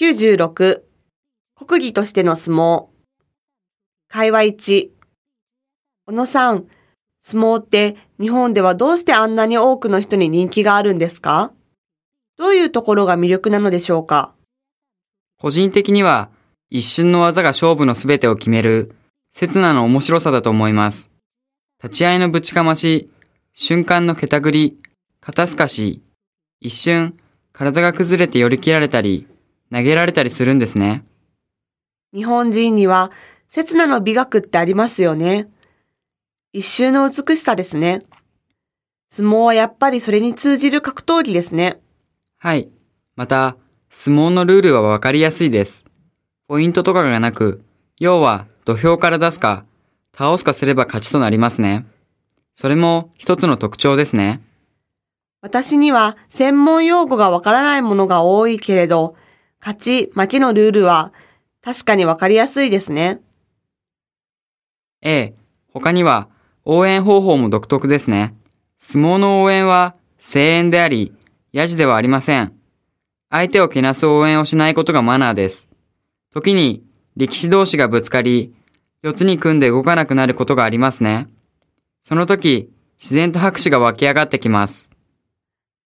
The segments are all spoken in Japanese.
96、国技としての相撲。会話1、小野さん、相撲って日本ではどうしてあんなに多くの人に人気があるんですか？どういうところが魅力なのでしょうか？個人的には一瞬の技が勝負の全てを決める刹那の面白さだと思います。立ち合いのぶちかまし、瞬間のけたぐり、肩透かし、一瞬体が崩れて寄り切られたり、投げられたりするんですね。日本人には刹那の美学ってありますよね。一周の美しさですね。相撲はやっぱりそれに通じる格闘技ですね。はい。また、相撲のルールはわかりやすいです。ポイントとかがなく、要は土俵から出すか、倒すかすれば勝ちとなりますね。それも一つの特徴ですね。私には専門用語がわからないものが多いけれど、勝ち、負けのルールは確かにわかりやすいですね。ええ、他には応援方法も独特ですね。相撲の応援は声援であり、ヤジではありません。相手をけなす応援をしないことがマナーです。時に力士同士がぶつかり、四つに組んで動かなくなることがありますね。その時、自然と拍手が湧き上がってきます。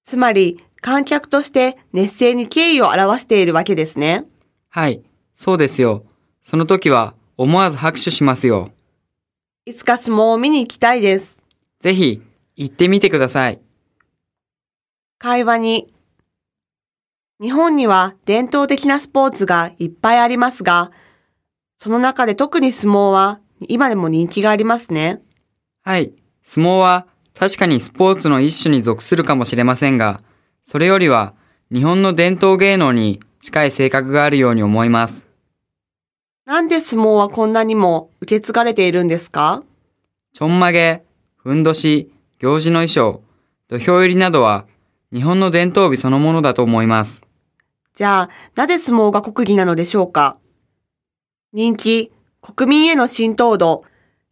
つまり、観客として熱声に敬意を表しているわけですね。はい、そうですよ。その時は思わず拍手しますよ。いつか相撲を見に行きたいです。ぜひ、行ってみてください。会話に。日本には伝統的なスポーツがいっぱいありますが、その中で特に相撲は今でも人気がありますね。はい。相撲は確かにスポーツの一種に属するかもしれませんが、それよりは日本の伝統芸能に近い性格があるように思います。なんで相撲はこんなにも受け継がれているんですか？ちょんまげ、ふんどし、行事の衣装、土俵入りなどは日本の伝統美そのものだと思います。じゃあ、なぜ相撲が国技なのでしょうか？人気、国民への浸透度、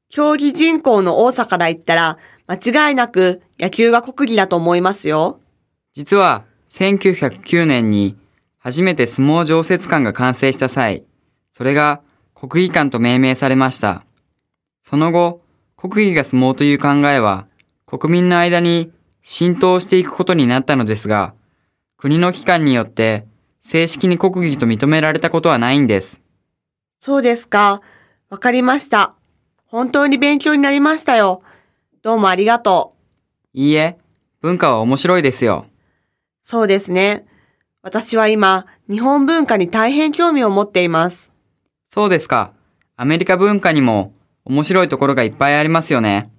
競技人口の多さから言ったら、間違いなく野球が国技だと思いますよ。実は1909年に初めて相撲常設館が完成した際、それが国技館と命名されました。その後、国技が相撲という考えは国民の間に浸透していくことになったのですが、国の機関によって正式に国技と認められたことはないんです。そうですか。わかりました。本当に勉強になりましたよ。どうもありがとう。いいえ、文化は面白いですよ。そうですね。私は今、日本文化に大変興味を持っています。そうですか。アメリカ文化にも面白いところがいっぱいありますよね。